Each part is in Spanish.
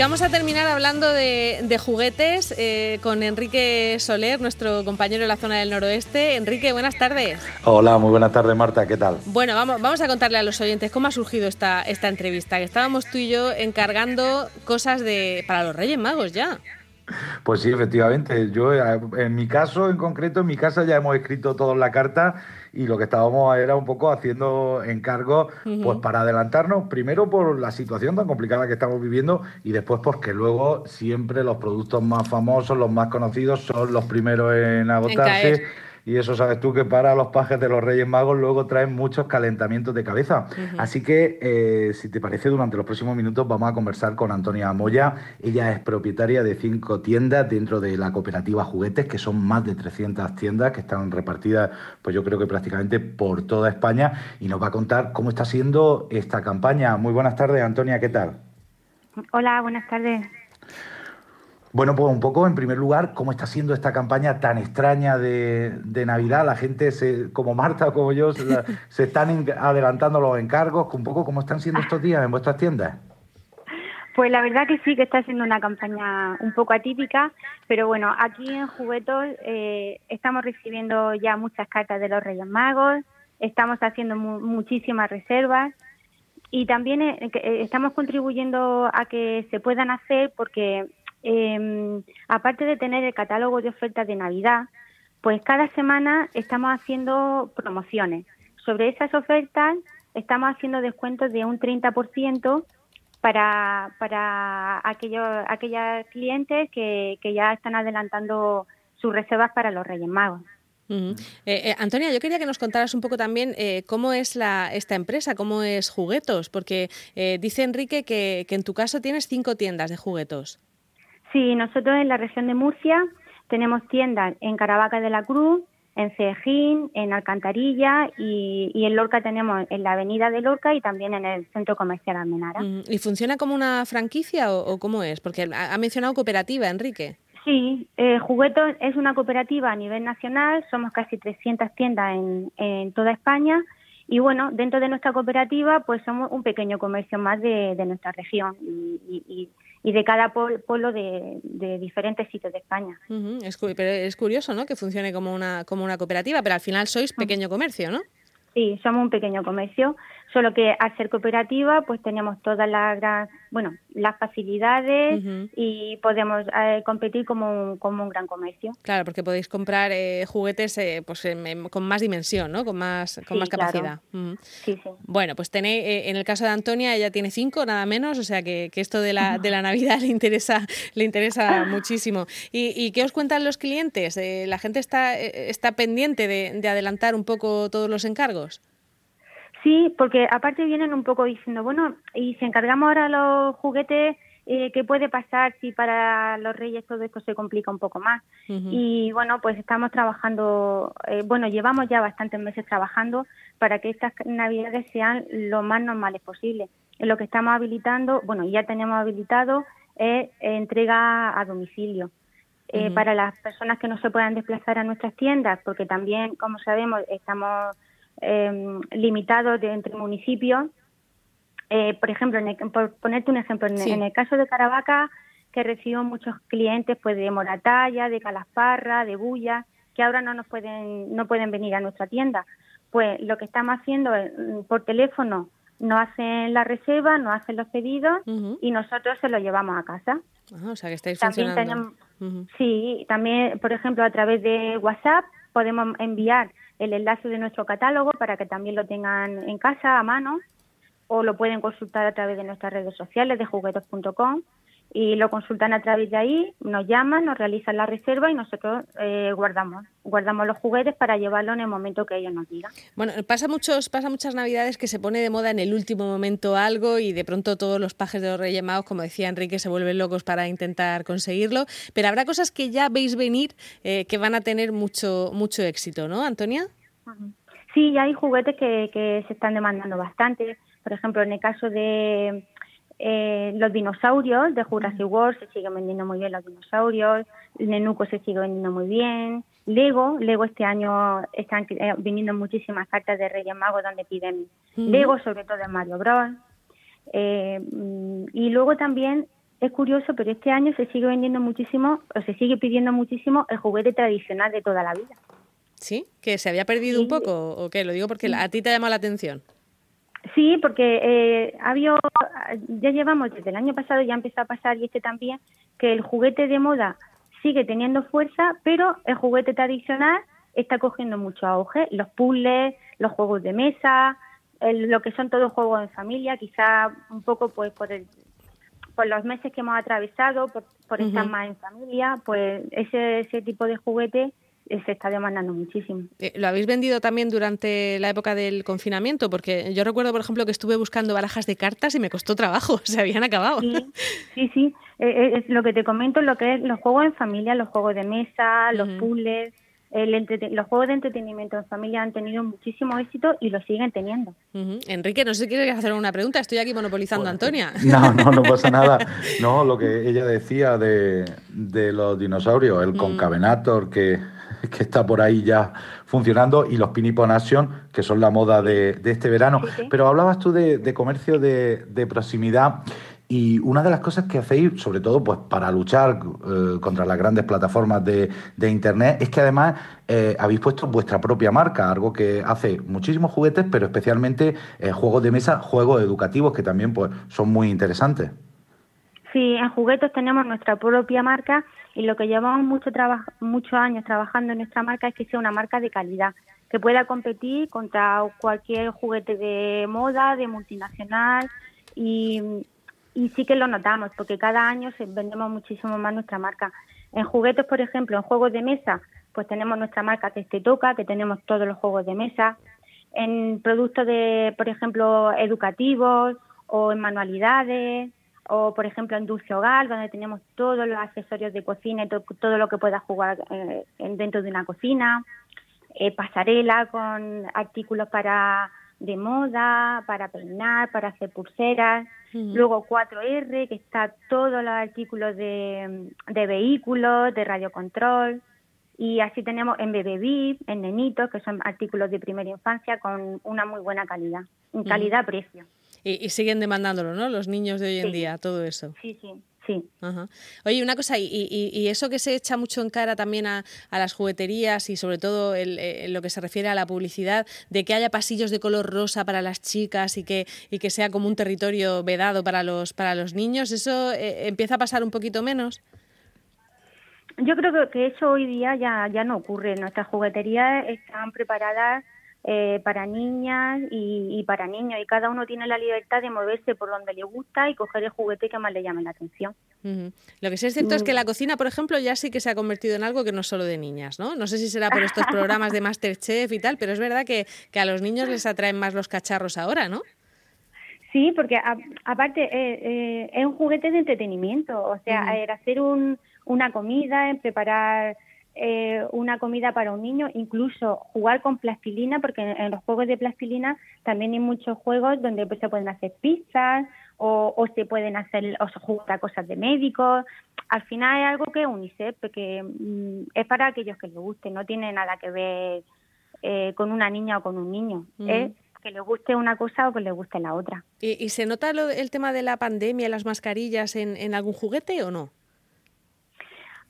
Y vamos a terminar hablando de, juguetes eh, con Enrique Soler, nuestro compañero de la zona del noroeste. Enrique, buenas tardes. Hola, muy buenas tardes, Marta, ¿qué tal? Bueno, vamos, vamos a contarle a los oyentes cómo ha surgido esta, esta entrevista, que estábamos tú y yo encargando cosas de para los Reyes Magos ya. Pues sí, efectivamente. Yo, eh, en mi caso en concreto, en mi casa ya hemos escrito toda la carta y lo que estábamos era un poco haciendo encargos pues para adelantarnos, primero por la situación tan complicada que estamos viviendo y después porque luego siempre los productos más famosos, los más conocidos son los primeros en agotarse. Y eso sabes tú que para los pajes de los Reyes Magos luego traen muchos calentamientos de cabeza. Así que, eh, si te parece, durante los próximos minutos vamos a conversar con Antonia Moya. Ella es propietaria de cinco tiendas dentro de la cooperativa Juguetes, que son más de 300 tiendas que están repartidas, pues yo creo que prácticamente por toda España. Y nos va a contar cómo está siendo esta campaña. Muy buenas tardes, Antonia, ¿qué tal? Hola, buenas tardes. Bueno, pues un poco, en primer lugar, cómo está siendo esta campaña tan extraña de, Navidad. La gente, se, como Marta o como yo, se, están adelantando los encargos. Un poco, ¿cómo están siendo estos días en vuestras tiendas? Pues la verdad que sí, que está siendo una campaña un poco atípica, pero bueno, aquí en Juguetos eh, estamos recibiendo ya muchas cartas de los Reyes Magos, estamos haciendo muchísimas reservas y también eh, eh, estamos contribuyendo a que se puedan hacer porque eh, aparte de tener el catálogo de ofertas de Navidad, pues cada semana estamos haciendo promociones. Sobre esas ofertas estamos haciendo descuentos de un 30% para, para aquellos, aquellas clientes que, que ya están adelantando sus reservas para los Reyes Magos. Eh, eh, Antonia, yo quería que nos contaras un poco también eh, cómo es la, esta empresa, cómo es Juguetos, porque dice Enrique que, que, en tu caso tienes cinco tiendas de juguetos. Sí, nosotros en la región de Murcia tenemos tiendas en Caravaca de la Cruz, en Cejín, en Alcantarilla y, en Lorca tenemos en la avenida de Lorca y también en el centro comercial Almenara. Mm, ¿Y funciona como una franquicia o, cómo es? Porque ha mencionado cooperativa, Enrique. Sí, eh, Juguetos es una cooperativa a nivel nacional, somos casi 300 tiendas en, toda España y bueno, dentro de nuestra cooperativa pues somos un pequeño comercio más de, nuestra región y y de cada pueblo de, diferentes sitios de España. es, pero es curioso, ¿no? Que funcione como una, como una cooperativa, pero al final sois pequeño comercio, ¿no? Sí, somos un pequeño comercio, solo que al ser cooperativa, pues tenemos todas las bueno, las facilidades y podemos eh, competir como un, como un gran comercio. Claro, porque podéis comprar eh, juguetes eh, pues con más dimensión, ¿no? Con más con más capacidad. Sí, sí. Bueno, pues tenéis, en el caso de Antonia, ella tiene cinco, nada menos, o sea que, que esto de la, de la Navidad le interesa le interesa muchísimo. ¿Y, ¿Y, qué os cuentan los clientes? ¿La gente está está pendiente de, de adelantar un poco todos los encargos? Sí, porque aparte vienen un poco diciendo, bueno, y si encargamos ahora los juguetes, eh, ¿qué puede pasar si para los reyes todo esto se complica un poco más? Y bueno, pues estamos trabajando, eh, bueno, llevamos ya bastantes meses trabajando para que estas navidades sean lo más normales posible. Lo que estamos habilitando, bueno, ya tenemos habilitado, es entrega a domicilio. Eh, para las personas que no se puedan desplazar a nuestras tiendas, porque también, como sabemos, estamos limitados de, entre municipios. Eh, por ejemplo, por ponerte un ejemplo, en, el caso de Caravaca, que recibo muchos clientes pues de Moratalla, de Calasparra, de Bulla, que ahora no nos pueden no pueden venir a nuestra tienda. Pues lo que estamos haciendo es mm, por teléfono nos hacen la reserva, nos hacen los pedidos y nosotros se los llevamos a casa. o sea que estáis funcionando. Sí, también, por ejemplo, a través de WhatsApp podemos enviar el enlace de nuestro catálogo para que también lo tengan en casa a mano o lo pueden consultar a través de nuestras redes sociales de juguetos.com y lo consultan a través de ahí, nos llaman, nos realizan la reserva y nosotros eh, guardamos guardamos los juguetes para llevarlo en el momento que ellos nos digan. Bueno, pasa muchos pasa muchas navidades que se pone de moda en el último momento algo y de pronto todos los pajes de los Reyes Magos, como decía Enrique, se vuelven locos para intentar conseguirlo, pero habrá cosas que ya veis venir eh, que van a tener mucho mucho éxito, ¿no, Antonia? Sí, ya hay juguetes que, que se están demandando bastante. Por ejemplo, en el caso de eh, los dinosaurios de Jurassic World se siguen vendiendo muy bien los dinosaurios, Nenuco se sigue vendiendo muy bien, Lego, Lego este año están eh, viniendo muchísimas cartas de Reyes Magos donde piden Lego, sobre todo de Mario Bros. Eh, y luego también es curioso, pero este año se sigue vendiendo muchísimo, o se sigue pidiendo muchísimo el juguete tradicional de toda la vida. ¿Sí? ¿Que se había perdido un poco o qué? Lo digo porque a ti te ha llamado la atención. Sí, porque eh, ya llevamos desde el año pasado, ya empezó a pasar y este también, que el juguete de moda sigue teniendo fuerza, pero el juguete tradicional está cogiendo mucho auge. Los puzzles, los juegos de mesa, lo que son todos juegos en familia, quizá un poco pues por el, por los meses que hemos atravesado, por, estar más en familia, pues ese, ese tipo de juguete se está demandando muchísimo. Eh, ¿Lo habéis vendido también durante la época del confinamiento? Porque yo recuerdo, por ejemplo, que estuve buscando barajas de cartas y me costó trabajo, se habían acabado. Sí, sí, eh, es lo que te comento, lo que es los juegos en familia, los juegos de mesa, los puzzles, los juegos de entretenimiento en familia han tenido muchísimo éxito y lo siguen teniendo. Enrique, no sé si quieres hacer una pregunta, estoy aquí monopolizando a Antonia. No, no, no pasa nada. No, lo que ella decía de, los dinosaurios, el concavenator que que está por ahí ya funcionando, y los Pinipo Nation, que son la moda de, este verano. Pero hablabas tú de, comercio de, proximidad. Y una de las cosas que hacéis, sobre todo pues para luchar eh, contra las grandes plataformas de, Internet, es que además eh, habéis puesto vuestra propia marca, algo que hace muchísimos juguetes, pero especialmente eh, juegos de mesa, juegos educativos que también pues son muy interesantes. Sí, en juguetes tenemos nuestra propia marca y lo que llevamos mucho muchos años trabajando en nuestra marca es que sea una marca de calidad, que pueda competir contra cualquier juguete de moda, de multinacional y, sí que lo notamos porque cada año vendemos muchísimo más nuestra marca. En juguetes, por ejemplo, en juegos de mesa, pues tenemos nuestra marca que te toca, que tenemos todos los juegos de mesa. En productos de, por ejemplo, educativos o en manualidades o por ejemplo en Dulce Hogar, donde tenemos todos los accesorios de cocina y todo lo que pueda jugar eh, dentro de una cocina, eh, pasarela con artículos para de moda, para peinar, para hacer pulseras, luego 4R, que está todos los artículos de, de vehículos, de radiocontrol, y así tenemos en Bebé en Nenitos, que son artículos de primera infancia con una muy buena calidad, en calidad-precio. Y, siguen demandándolo, ¿no? Los niños de hoy en día, todo eso. Sí, sí. Sí. Oye, una cosa, y, y, eso que se echa mucho en cara también a, las jugueterías y sobre todo en eh, lo que se refiere a la publicidad, de que haya pasillos de color rosa para las chicas y que, y que sea como un territorio vedado para los, para los niños, ¿eso eh, empieza a pasar un poquito menos? Yo creo que eso hoy día ya, ya no ocurre. Nuestras jugueterías están preparadas eh, para niñas y, para niños y cada uno tiene la libertad de moverse por donde le gusta y coger el juguete que más le llame la atención. Lo que sí es cierto es que la mm. cocina, por ejemplo, ya sí que se ha convertido en algo que no es solo de niñas, ¿no? No sé si será por estos programas de Masterchef y tal, pero es verdad que, a los niños les atraen más los cacharros ahora, ¿no? Sí, porque aparte eh, eh, es un juguete de entretenimiento, o sea, hacer un, una comida, preparar eh, una comida para un niño, incluso jugar con plastilina, porque en, los juegos de plastilina también hay muchos juegos donde pues, se pueden hacer pizzas o, se pueden hacer o se jugar a cosas de médicos. Al final es algo que es UNICEF, porque mm, es para aquellos que les guste, no tiene nada que ver eh, con una niña o con un niño. Es que le guste una cosa o que le guste la otra. ¿Y, se nota el tema de la pandemia, las mascarillas en, en algún juguete o no?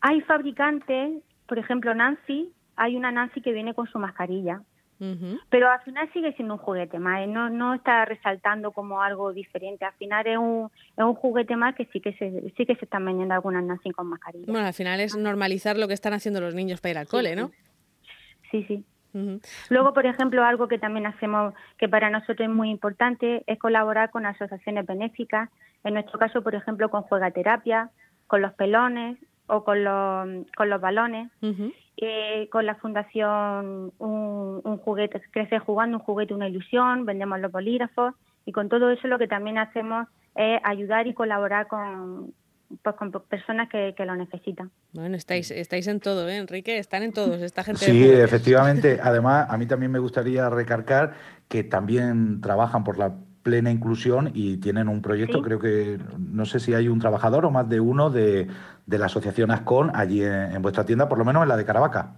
Hay fabricantes por ejemplo, Nancy, hay una Nancy que viene con su mascarilla. Pero al final sigue siendo un juguete más, ¿eh? no, no está resaltando como algo diferente. Al final es un, es un juguete más que sí que se, sí que se están vendiendo algunas Nancy con mascarilla. Bueno, al final es normalizar lo que están haciendo los niños para ir al cole, ¿no? Sí, sí. Luego, por ejemplo, algo que también hacemos que para nosotros es muy importante es colaborar con asociaciones benéficas. En nuestro caso, por ejemplo, con Juegaterapia, con los pelones, o con los, con los balones. Eh, con la fundación un, un, juguete, crece jugando, un juguete, una ilusión, vendemos los bolígrafos y con todo eso lo que también hacemos es ayudar y colaborar con, pues, con personas que, que, lo necesitan. Bueno, estáis, estáis en todo, ¿eh, Enrique? Están en todos, esta gente. Sí, efectivamente. Además, a mí también me gustaría recargar que también trabajan por la plena inclusión y tienen un proyecto, creo que, no sé si hay un trabajador o más de uno de, de la asociación ASCON allí en, vuestra tienda, por lo menos en la de Caravaca.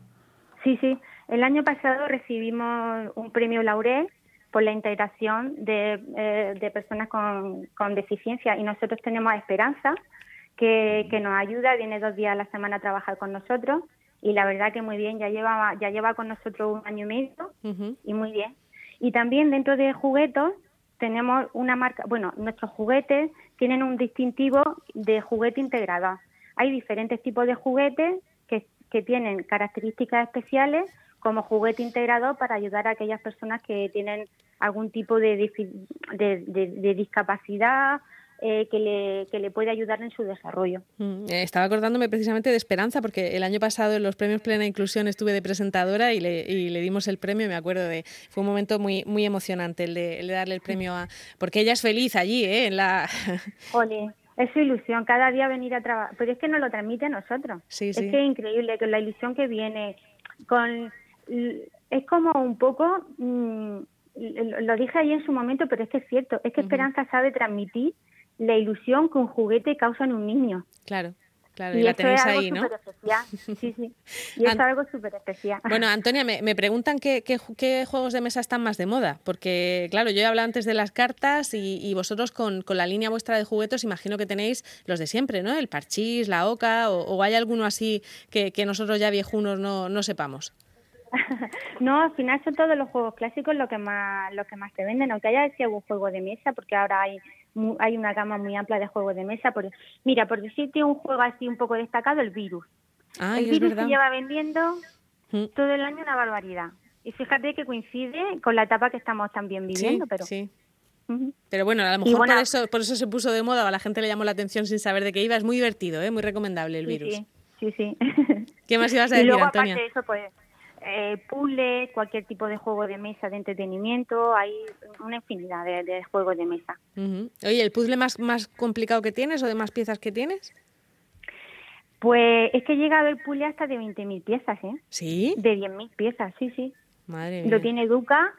Sí, sí. El año pasado recibimos un premio Laurel por la integración de, eh, de personas con, con, deficiencia y nosotros tenemos Esperanza, que, que nos ayuda, viene dos días a la semana a trabajar con nosotros y la verdad que muy bien, ya lleva, ya lleva con nosotros un año y medio y muy bien. Y también dentro de juguetos tenemos una marca, bueno, nuestros juguetes tienen un distintivo de juguete integrado. Hay diferentes tipos de juguetes que, tienen características especiales como juguete integrado para ayudar a aquellas personas que tienen algún tipo de discapacidad eh, que, le, que le puede ayudar en su desarrollo. Mm, eh, estaba acordándome precisamente de Esperanza, porque el año pasado en los premios Plena Inclusión estuve de presentadora y le, y le dimos el premio, me acuerdo de, fue un momento muy, muy emocionante el de, darle el premio a, porque ella es feliz allí, ¿eh? En la... es su ilusión, cada día venir a trabajar, pero es que nos lo transmite a nosotros. Es que es increíble, que la ilusión que viene con... Es como un poco... Mm, lo dije ahí en su momento, pero es que es cierto, es que Esperanza sabe transmitir la ilusión que un juguete causa en un niño. Claro. Claro, y, la tenéis ahí, ¿no? Sí, sí. Y es algo súper especial. Bueno, Antonia, me, me preguntan qué, qué, juegos de mesa están más de moda. Porque, claro, yo he hablado antes de las cartas y, vosotros con, con, la línea vuestra de juguetos imagino que tenéis los de siempre, ¿no? El parchís, la oca, o, hay alguno así que, que, nosotros ya viejunos no, no sepamos. no, al final son todos los juegos clásicos lo que más, lo que más te venden, aunque haya decía algún juego de mesa, porque ahora hay hay una gama muy amplia de juegos de mesa. Por, mira, por decirte un juego así un poco destacado, el virus. el virus se lleva vendiendo mm. todo el año una barbaridad. Y fíjate que coincide con la etapa que estamos también viviendo, pero... Sí. Pero bueno, a lo mejor por, eso, por eso se puso de moda, a la gente le llamó la atención sin saber de qué iba. Es muy divertido, ¿eh? muy recomendable el virus. Sí, sí, sí. ¿Qué más ibas a decir, y luego, Antonia? Aparte de eso, pues, eh, puzzle, cualquier tipo de juego de mesa de entretenimiento, hay una infinidad de, juegos de mesa. Oye, ¿el puzzle más, más complicado que tienes o de más piezas que tienes? Pues es que llega a haber puzzle hasta de 20.000 piezas, ¿eh? ¿Sí? De 10.000 piezas, sí, sí. Madre mía. Lo tiene Duca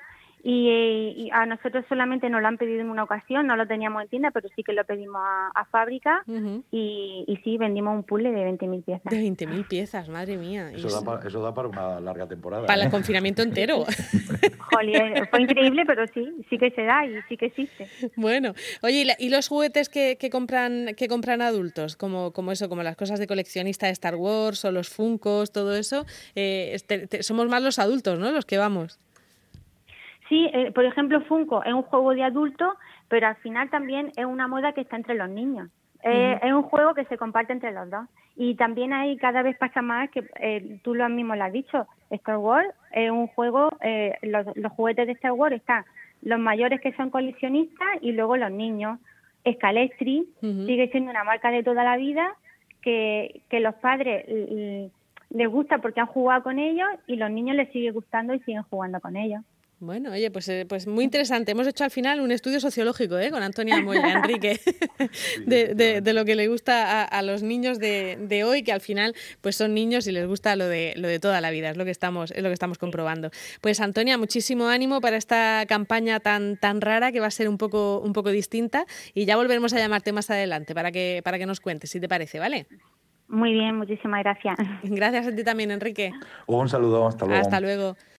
y, a nosotros solamente nos lo han pedido en una ocasión, no lo teníamos en tienda, pero sí que lo pedimos a, fábrica y, y, sí, vendimos un puzzle de 20.000 piezas. De 20.000 piezas, madre mía. Eso da, para, eso da, para, una larga temporada. Para el ¿eh? confinamiento entero. Jolín, fue increíble, pero sí, sí que se da y sí que existe. Bueno, oye, ¿y los juguetes que, que compran que compran adultos? Como, como eso, como las cosas de coleccionista de Star Wars o los Funcos, todo eso. Eh, este, somos más los adultos, ¿no? Los que vamos. Sí, eh, por ejemplo, Funko es un juego de adultos, pero al final también es una moda que está entre los niños. Eh, es un juego que se comparte entre los dos. Y también ahí cada vez pasa más que eh, tú lo mismo lo has dicho. Star Wars es un juego, los, juguetes de Star Wars están los mayores que son coleccionistas y luego los niños. Scalestri sigue siendo una marca de toda la vida que, que los padres les gusta porque han jugado con ellos y los niños les sigue gustando y siguen jugando con ellos. Bueno, oye, pues, eh, pues muy interesante. Hemos hecho al final un estudio sociológico ¿eh? con Antonia Moya Enrique de, de, lo que le gusta a, los niños de, de, hoy, que al final pues son niños y les gusta lo de, lo de toda la vida, es lo que estamos, es lo que estamos comprobando. Pues Antonia, muchísimo ánimo para esta campaña tan, tan rara que va a ser un poco, un poco distinta y ya volveremos a llamarte más adelante para que, para que nos cuentes, si te parece, ¿vale? Muy bien, muchísimas gracias. Gracias a ti también, Enrique. Un saludo, hasta luego. Hasta luego.